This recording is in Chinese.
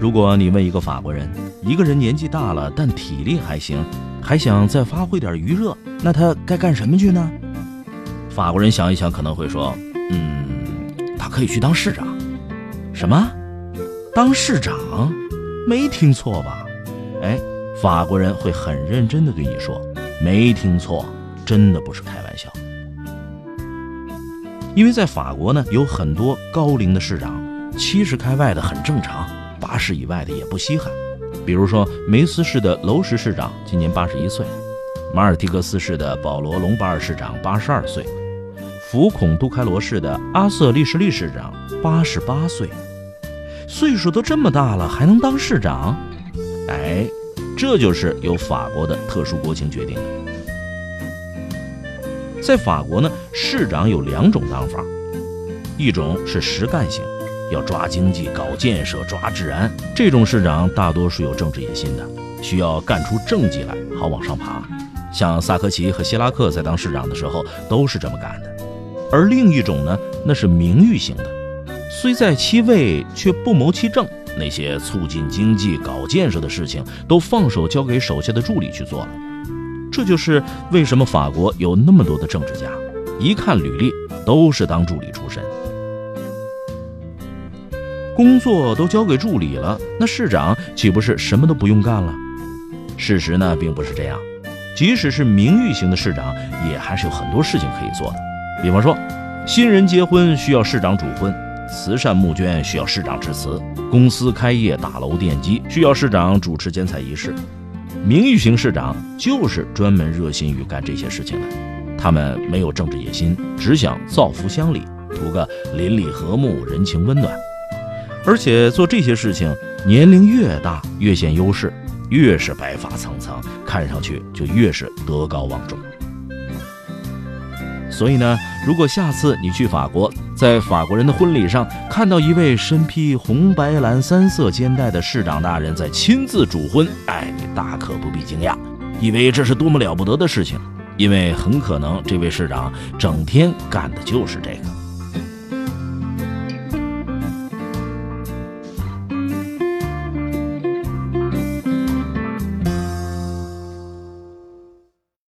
如果你问一个法国人，一个人年纪大了，但体力还行，还想再发挥点余热，那他该干什么去呢？法国人想一想，可能会说：“嗯，他可以去当市长。”什么？当市长？没听错吧？哎，法国人会很认真的对你说：“没听错，真的不是开玩笑。”因为在法国呢，有很多高龄的市长，七十开外的很正常，八十以外的也不稀罕。比如说，梅斯市的楼什市长今年八十一岁，马尔蒂格斯市的保罗·隆巴尔市长八十二岁，福孔杜开罗市的阿瑟利什利市长八十八岁，岁数都这么大了，还能当市长？哎，这就是由法国的特殊国情决定的。在法国呢，市长有两种当法，一种是实干型。要抓经济、搞建设、抓治安，这种市长大多数有政治野心的，需要干出政绩来，好往上爬。像萨科齐和希拉克在当市长的时候都是这么干的。而另一种呢，那是名誉型的，虽在其位却不谋其政，那些促进经济、搞建设的事情都放手交给手下的助理去做了。这就是为什么法国有那么多的政治家，一看履历都是当助理出身。工作都交给助理了，那市长岂不是什么都不用干了？事实呢，并不是这样。即使是名誉型的市长，也还是有很多事情可以做的。比方说，新人结婚需要市长主婚，慈善募捐需要市长致辞，公司开业大楼奠基需要市长主持剪彩仪式。名誉型市长就是专门热心于干这些事情的，他们没有政治野心，只想造福乡里，图个邻里和睦、人情温暖。而且做这些事情，年龄越大越显优势，越是白发苍苍，看上去就越是德高望重。所以呢，如果下次你去法国，在法国人的婚礼上看到一位身披红白蓝三色肩带的市长大人在亲自主婚，哎，你大可不必惊讶，以为这是多么了不得的事情，因为很可能这位市长整天干的就是这个。